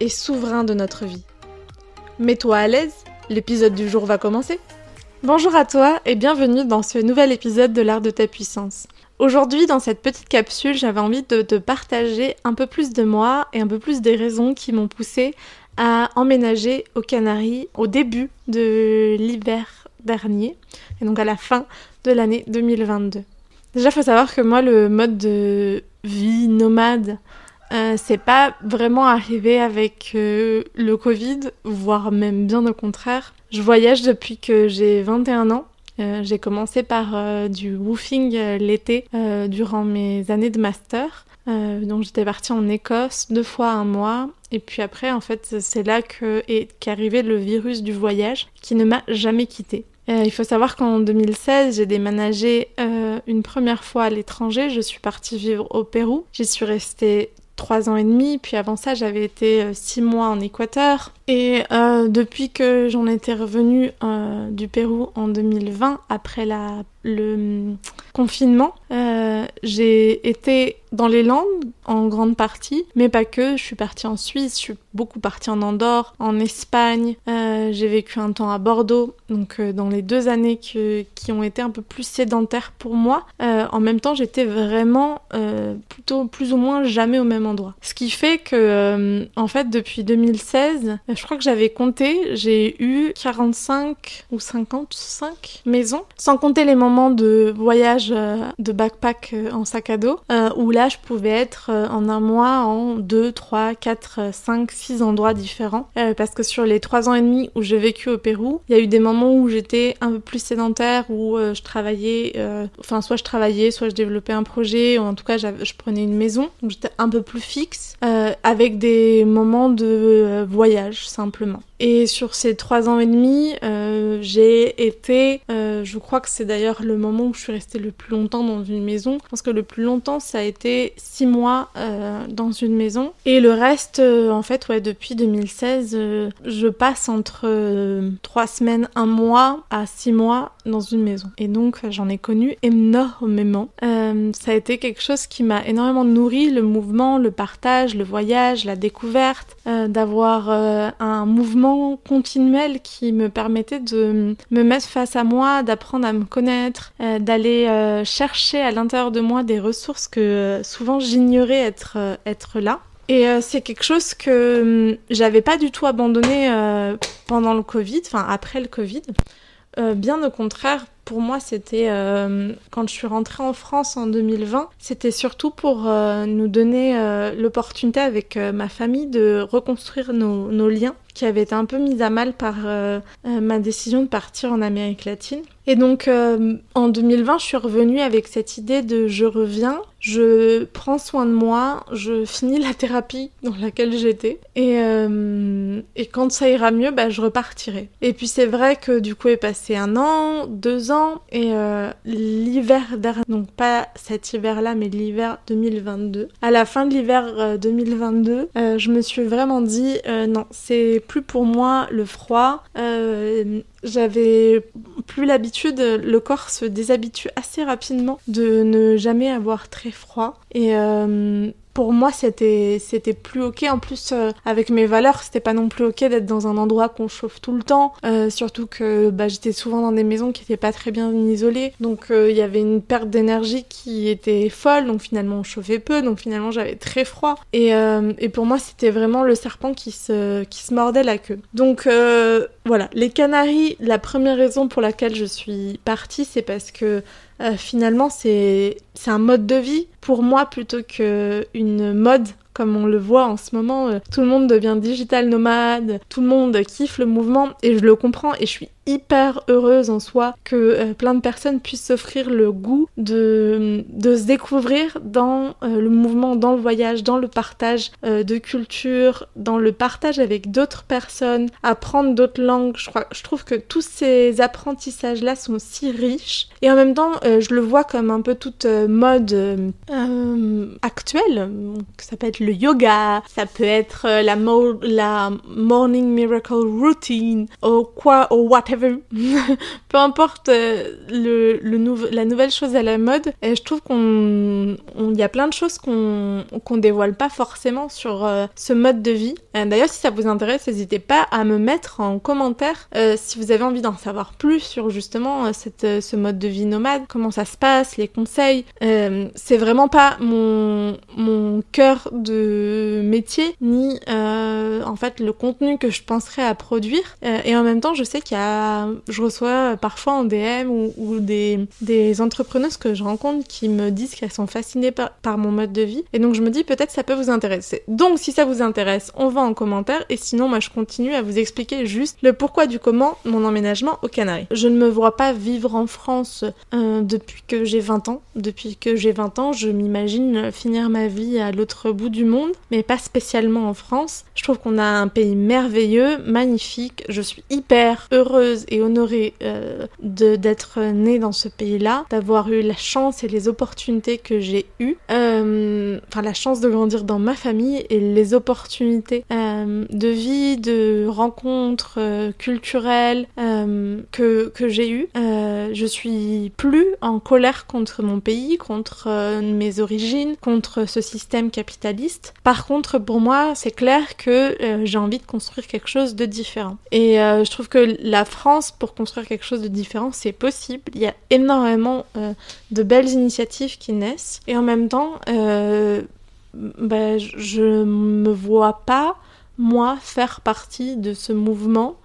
et souverains de notre vie. Mets-toi à l'aise, l'épisode du jour va commencer. Bonjour à toi et bienvenue dans ce nouvel épisode de l'art de ta puissance. Aujourd'hui, dans cette petite capsule, j'avais envie de te partager un peu plus de moi et un peu plus des raisons qui m'ont poussé à emménager aux Canaries au début de l'hiver dernier, et donc à la fin de l'année 2022. Déjà, faut savoir que moi, le mode de vie nomade, euh, c'est pas vraiment arrivé avec euh, le Covid, voire même bien au contraire. Je voyage depuis que j'ai 21 ans. Euh, j'ai commencé par du woofing l'été durant mes années de master. donc j'étais partie en Écosse deux fois un mois. Et puis après, en fait, c'est là qu'est arrivé le virus du voyage qui ne m'a jamais quitté. il faut savoir qu'en 2016, j'ai déménagé une première fois à l'étranger. Je suis partie vivre au Pérou. J'y suis restée trois ans et demi, puis avant ça j'avais été euh, six mois en Équateur. Et euh, depuis que j'en étais revenue euh, du Pérou en 2020, après la, le hum, confinement, j'ai été dans les Landes en grande partie, mais pas que. Je suis partie en Suisse, je suis beaucoup partie en Andorre, en Espagne. j'ai vécu un temps à Bordeaux, donc dans les deux années qui ont été un peu plus sédentaires pour moi. en même temps, j'étais vraiment plutôt plus ou moins jamais au même endroit. Ce qui fait que, en fait, depuis 2016, je crois que j'avais compté, j'ai eu 45 ou 55 maisons, sans compter les moments de voyage de backpack en sac à dos, où là, je pouvais être en un mois en 2, 3, 4, 5, 6 endroits différents. parce que sur les 3 ans et demi où j'ai vécu au Pérou, il y a eu des moments où j'étais un peu plus sédentaire, où je travaillais, enfin, soit je travaillais, soit je développais un projet, ou en tout cas, je prenais une maison, donc j'étais un peu plus fixe, avec des moments de voyage simplement. Et sur ces trois ans et demi, euh, j'ai été, euh, je crois que c'est d'ailleurs le moment où je suis restée le plus longtemps dans une maison. Je pense que le plus longtemps, ça a été six mois euh, dans une maison. Et le reste, en fait, depuis 2016, je passe entre trois semaines, un mois à six mois dans une maison. Et donc, j'en ai connu énormément. ça a été quelque chose qui m'a énormément nourri, le mouvement, le partage, le voyage, la découverte, d'avoir un mouvement continuel qui me permettait de me mettre face à moi, d'apprendre à me connaître, euh, d'aller euh, chercher à l'intérieur de moi des ressources que euh, souvent j'ignorais être, être là. Et c'est quelque chose que hum, j'avais pas du tout abandonné pendant le Covid, enfin après le Covid. bien au contraire, pour moi, c'était quand je suis rentrée en France en 2020, c'était surtout pour nous donner l'opportunité avec ma famille de reconstruire nos, liens qui avait été un peu mise à mal par euh, euh, ma décision de partir en Amérique latine. Et donc euh, en 2020, je suis revenue avec cette idée de je reviens, je prends soin de moi, je finis la thérapie dans laquelle j'étais et, et quand ça ira mieux, bah, je repartirai. Et puis c'est vrai que du coup est passé un an, deux ans et l'hiver dernier, donc pas cet hiver-là mais l'hiver 2022. À la fin de l'hiver 2022, je me suis vraiment dit non, c'est plus pour moi le froid. J'avais plus l'habitude, le corps se déshabitue assez rapidement de ne jamais avoir très froid. Et euh, pour moi c'était c'était plus ok. En plus euh, avec mes valeurs c'était pas non plus ok d'être dans un endroit qu'on chauffe tout le temps. Euh, surtout que bah, j'étais souvent dans des maisons qui étaient pas très bien isolées. Donc il y avait une perte d'énergie qui était folle. Donc finalement on chauffait peu. Donc finalement j'avais très froid. Et, et pour moi c'était vraiment le serpent qui se qui se mordait la queue. Donc voilà. Les Canaries la première raison pour laquelle je suis partie c'est parce que euh, finalement, c'est un mode de vie pour moi plutôt qu'une mode comme on le voit en ce moment. Euh, tout le monde devient digital nomade, tout le monde kiffe le mouvement et je le comprends et je suis hyper heureuse en soi que euh, plein de personnes puissent s'offrir le goût de, de se découvrir dans euh, le mouvement, dans le voyage, dans le partage euh, de culture, dans le partage avec d'autres personnes, apprendre d'autres langues. Je, crois, je trouve que tous ces apprentissages-là sont si riches. Et en même temps, je le vois comme un peu toute mode actuelle. Ça peut être le yoga, ça peut être la, la morning miracle routine, ou quoi, ou whatever peu importe euh, la nouvelle chose à la mode, et je trouve qu'on y a plein de choses qu'on dévoile pas forcément sur euh, ce mode de vie. Euh, d'ailleurs, si ça vous intéresse, n'hésitez pas à me mettre en commentaire si vous avez envie d'en savoir plus sur justement ce mode de vie nomade, comment ça se passe, les conseils. c'est vraiment pas mon mon cœur de métier ni en fait le contenu que je penserais à produire. et en même temps, je sais qu'il y a je reçois parfois en DM ou, des, des, entrepreneuses que je rencontre qui me disent qu'elles sont fascinées par, mon mode de vie. Et donc je me dis peut-être ça peut vous intéresser. Donc si ça vous intéresse, on va en commentaire. Et sinon, moi je continue à vous expliquer juste le pourquoi du comment mon emménagement aux Canaries. Je ne me vois pas vivre en France euh, depuis que j'ai 20 ans. Depuis que j'ai 20 ans, je m'imagine finir ma vie à l'autre bout du monde, mais pas spécialement en France. Je trouve qu'on a un pays merveilleux, magnifique. Je suis hyper heureuse et honorée euh, d'être née dans ce pays-là, d'avoir eu la chance et les opportunités que j'ai eues, euh, enfin la chance de grandir dans ma famille et les opportunités euh, de vie, de rencontres euh, culturelles euh, que, que j'ai eues. je suis plus en colère contre mon pays, contre mes origines, contre ce système capitaliste. Par contre, pour moi, c'est clair que j'ai envie de construire quelque chose de différent. Et je trouve que la France pour construire quelque chose de différent, c'est possible. Il y a énormément euh, de belles initiatives qui naissent. Et en même temps, euh, bah, je me vois pas, moi, faire partie de ce mouvement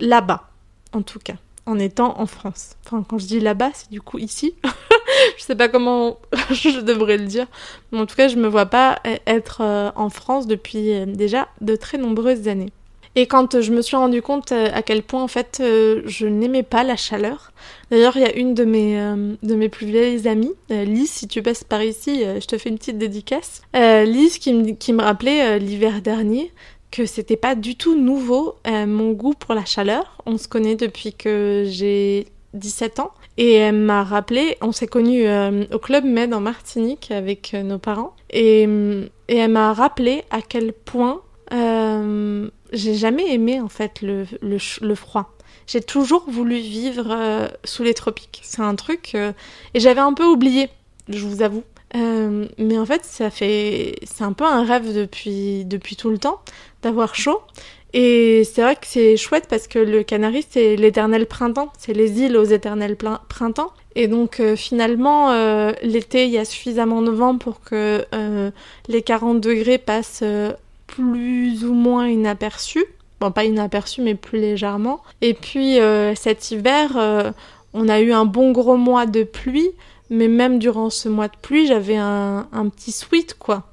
là-bas, en tout cas, en étant en France. Enfin, quand je dis là-bas, c'est du coup ici. je sais pas comment je devrais le dire. Mais en tout cas, je me vois pas être euh, en France depuis déjà de très nombreuses années. Et quand je me suis rendu compte euh, à quel point en fait euh, je n'aimais pas la chaleur. D'ailleurs, il y a une de mes euh, de mes plus vieilles amies, Lise, si tu passes par ici, je te fais une petite dédicace. Lise qui me qui me rappelait l'hiver dernier que c'était pas du tout nouveau mon goût pour la chaleur. On se connaît depuis que j'ai 17 ans. Et elle m'a rappelé, on s'est connus au Club Med en Martinique avec nos parents. Et, et elle m'a rappelé à quel point euh, j'ai jamais aimé en fait le, le, froid. J'ai toujours voulu vivre euh, sous les tropiques. C'est un truc euh, et j'avais un peu oublié, je vous avoue. Mais en fait, ça fait c'est un peu un rêve depuis depuis tout le temps d'avoir chaud. Et c'est vrai que c'est chouette parce que le Canary, c'est l'éternel printemps, c'est les îles aux éternels printemps. Et donc finalement, l'été, il y a suffisamment de vent pour que les 40 degrés passent plus ou moins inaperçu. Bon, pas inaperçu, mais plus légèrement. Et puis euh, cet hiver, euh, on a eu un bon gros mois de pluie, mais même durant ce mois de pluie, j'avais un, petit sweat, quoi.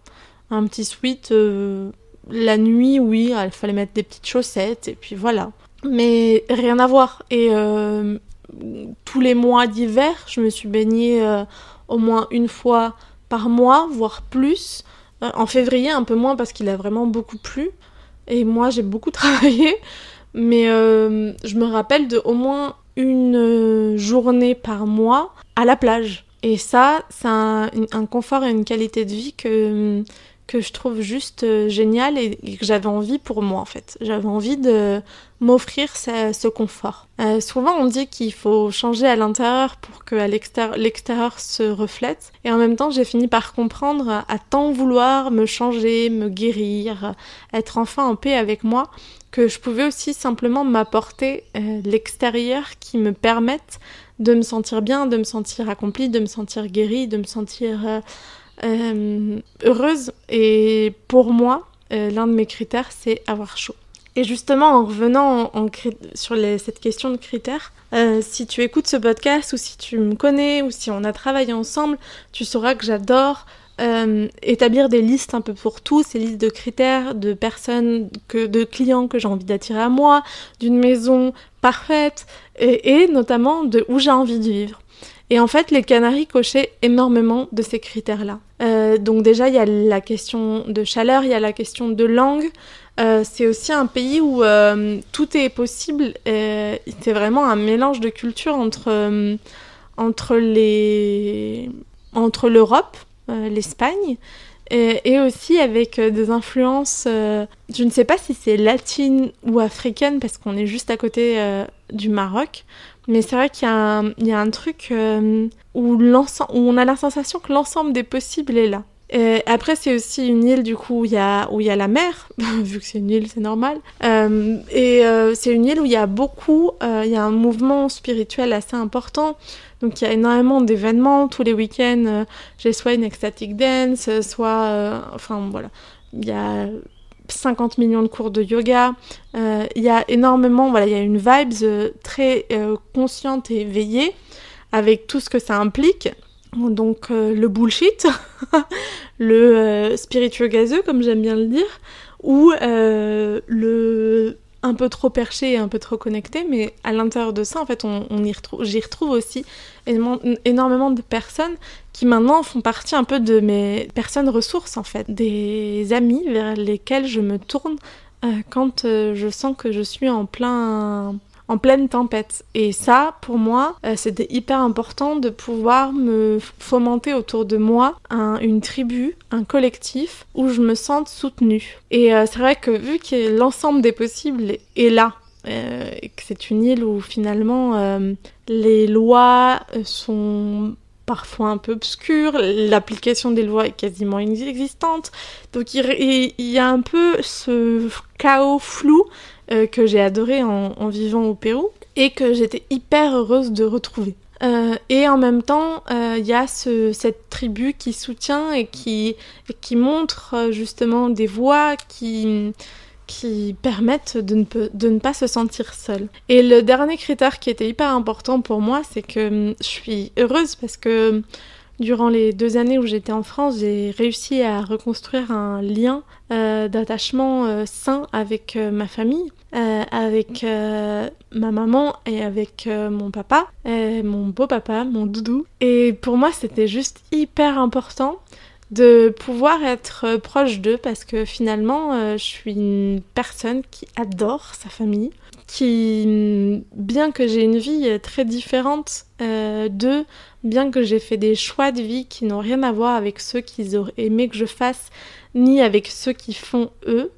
Un petit sweat. Euh, la nuit, oui, il fallait mettre des petites chaussettes, et puis voilà. Mais rien à voir. Et tous les mois d'hiver, je me suis baignée au moins une fois par mois, voire plus. Euh, en février, un peu moins parce qu'il a vraiment beaucoup plu. Et moi, j'ai beaucoup travaillé. Mais euh, je me rappelle de au moins une euh, journée par mois à la plage. Et ça, c'est un, confort et une qualité de vie que, que je trouve juste génial et, que j'avais envie pour moi en fait. J'avais envie de m'offrir ce, confort. Euh, souvent on dit qu'il faut changer à l'intérieur pour que l'extérieur se reflète et en même temps j'ai fini par comprendre à tant vouloir me changer, me guérir, être enfin en paix avec moi que je pouvais aussi simplement m'apporter euh, l'extérieur qui me permette de me sentir bien, de me sentir accomplie, de me sentir guérie, de me sentir euh, heureuse. Et pour moi, l'un de mes critères, c'est avoir chaud. Et justement, en revenant sur cette question de critères, euh, si tu écoutes ce podcast ou si tu me connais ou si on a travaillé ensemble, tu sauras que j'adore euh, établir des listes un peu pour tout, ces listes de critères, de personnes, que, de clients que j'ai envie d'attirer à moi, d'une maison parfaite, et, notamment de où j'ai envie de vivre. Et en fait, les Canaries cochaient énormément de ces critères-là. Euh, donc déjà, il y a la question de chaleur, il y a la question de langue. Euh, c'est aussi un pays où tout est possible. c'est vraiment un mélange de cultures entre, entre les entre l'Europe, l'Espagne, et, aussi avec euh, des influences, euh, je ne sais pas si c'est latine ou africaine parce qu'on est juste à côté du Maroc, mais c'est vrai qu'il y, y, a un truc où, où on a la sensation que l'ensemble des possibles est là. Et après, c'est aussi une île du coup où il y a, où il y a la mer, vu que c'est une île, c'est normal. et c'est une île où il y a beaucoup, il y a un mouvement spirituel assez important. Donc il y a énormément d'événements tous les week-ends. Euh, j'ai soit une ecstatic dance, soit, euh, enfin voilà, il y a 50 millions de cours de yoga. Euh, il y a énormément, voilà, il y a une vibe très consciente et éveillée avec tout ce que ça implique. Donc le bullshit, le spiritueux gazeux comme j'aime bien le dire, ou le un peu trop perché et un peu trop connecté, mais à l'intérieur de ça, en fait, on, y retrouve, j'y retrouve aussi énormément de personnes qui maintenant font partie un peu de mes personnes ressources, en fait, des amis vers lesquels je me tourne euh, quand euh, je sens que je suis en plein en pleine tempête. Et ça, pour moi, euh, c'était hyper important de pouvoir me fomenter autour de moi une tribu, un collectif où je me sente soutenue. Et euh, c'est vrai que vu que l'ensemble des possibles est là, euh, et que c'est une île où finalement les lois sont parfois un peu obscures, l'application des lois est quasiment inexistante, donc il y a un peu ce chaos flou euh, que j'ai adoré en, vivant au Pérou et que j'étais hyper heureuse de retrouver. Euh, et en même temps, euh, il y a cette tribu qui soutient et qui, montre justement des voies qui, qui permettent de ne, de ne, pas se sentir seule. Et le dernier critère qui était hyper important pour moi, c'est que hum, je suis heureuse parce que Durant les deux années où j'étais en France, j'ai réussi à reconstruire un lien euh, d'attachement euh, sain avec euh, ma famille, avec ma maman et avec mon papa, mon beau papa, mon doudou. Et pour moi, c'était juste hyper important de pouvoir être proche d'eux parce que finalement, je suis une personne qui adore sa famille qui, bien que j'ai une vie très différente euh, d'eux, bien que j'ai fait des choix de vie qui n'ont rien à voir avec ceux qu'ils auraient aimé que je fasse, ni avec ceux qui font eux,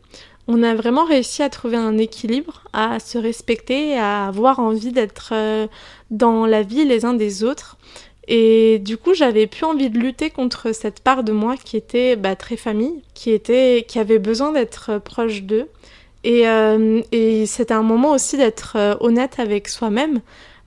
on a vraiment réussi à trouver un équilibre, à se respecter, à avoir envie d'être euh, dans la vie les uns des autres. Et du coup, j'avais plus envie de lutter contre cette part de moi qui était bah, très famille, qui était, qui avait besoin d'être proche d'eux. Et, euh, et c'était un moment aussi d'être euh, honnête avec soi-même.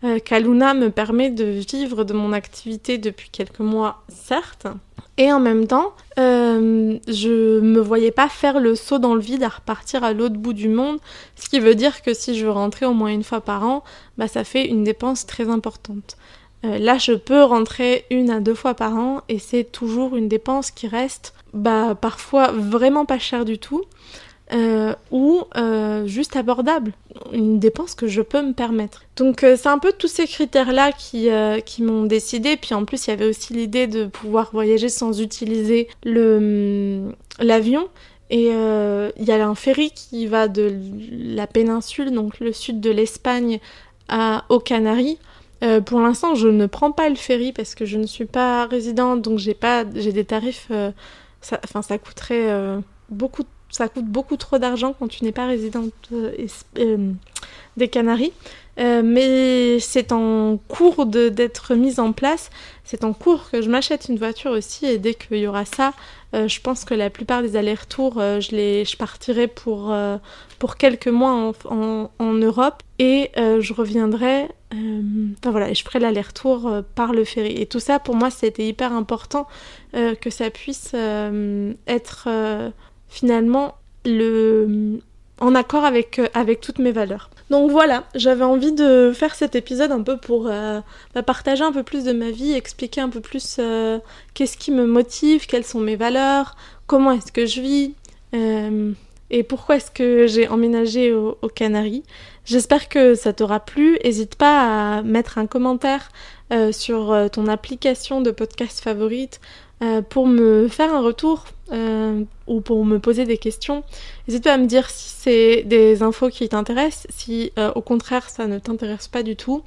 Euh, Kaluna me permet de vivre de mon activité depuis quelques mois, certes, et en même temps, euh, je me voyais pas faire le saut dans le vide à repartir à l'autre bout du monde, ce qui veut dire que si je rentrais au moins une fois par an, bah ça fait une dépense très importante. là, je peux rentrer une à deux fois par an et c'est toujours une dépense qui reste bah parfois vraiment pas chère du tout. Euh, ou euh, juste abordable, une dépense que je peux me permettre. Donc euh, c'est un peu tous ces critères-là qui, qui m'ont décidé, puis en plus il y avait aussi l'idée de pouvoir voyager sans utiliser le l'avion. Et il y a un ferry qui va de la péninsule, donc le sud de l'Espagne, aux Canaries. pour l'instant, je ne prends pas le ferry parce que je ne suis pas résidente, donc j'ai pas, j'ai des tarifs. Enfin, ça, coûterait beaucoup de ça coûte beaucoup trop d'argent quand tu n'es pas résidente euh, euh, des Canaries. Euh, mais c'est en cours d'être mise en place. C'est en cours que je m'achète une voiture aussi. Et dès qu'il y aura ça, je pense que la plupart des allers-retours, je, je partirai pour, pour quelques mois en, en, Europe. Et je reviendrai. enfin voilà, je ferai l'aller-retour par le ferry. Et tout ça, pour moi, c'était hyper important que ça puisse être finalement le, en accord avec, avec toutes mes valeurs. Donc voilà, j'avais envie de faire cet épisode un peu pour bah, partager un peu plus de ma vie, expliquer un peu plus qu'est-ce qui me motive, quelles sont mes valeurs, comment est-ce que je vis et pourquoi est-ce que j'ai emménagé aux au Canaries. J'espère que ça t'aura plu. N'hésite pas à mettre un commentaire euh, sur euh, ton application de podcast favorite euh, pour me faire un retour ou pour me poser des questions. N'hésite pas à me dire si c'est des infos qui t'intéressent, si au contraire ça ne t'intéresse pas du tout.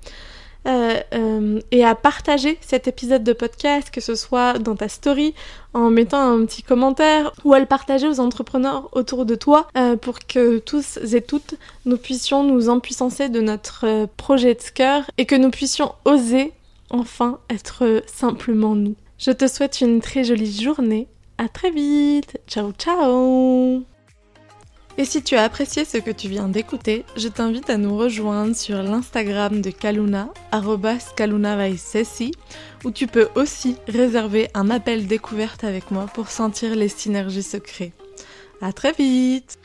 Euh, euh, et à partager cet épisode de podcast, que ce soit dans ta story, en mettant un petit commentaire, ou à le partager aux entrepreneurs autour de toi, euh, pour que tous et toutes nous puissions nous empuissancer de notre projet de cœur et que nous puissions oser enfin être simplement nous. Je te souhaite une très jolie journée. À très vite. Ciao ciao. Et si tu as apprécié ce que tu viens d'écouter, je t'invite à nous rejoindre sur l'Instagram de Kaluna, @kalunavaisesi, où tu peux aussi réserver un appel découverte avec moi pour sentir les synergies secrets. À très vite!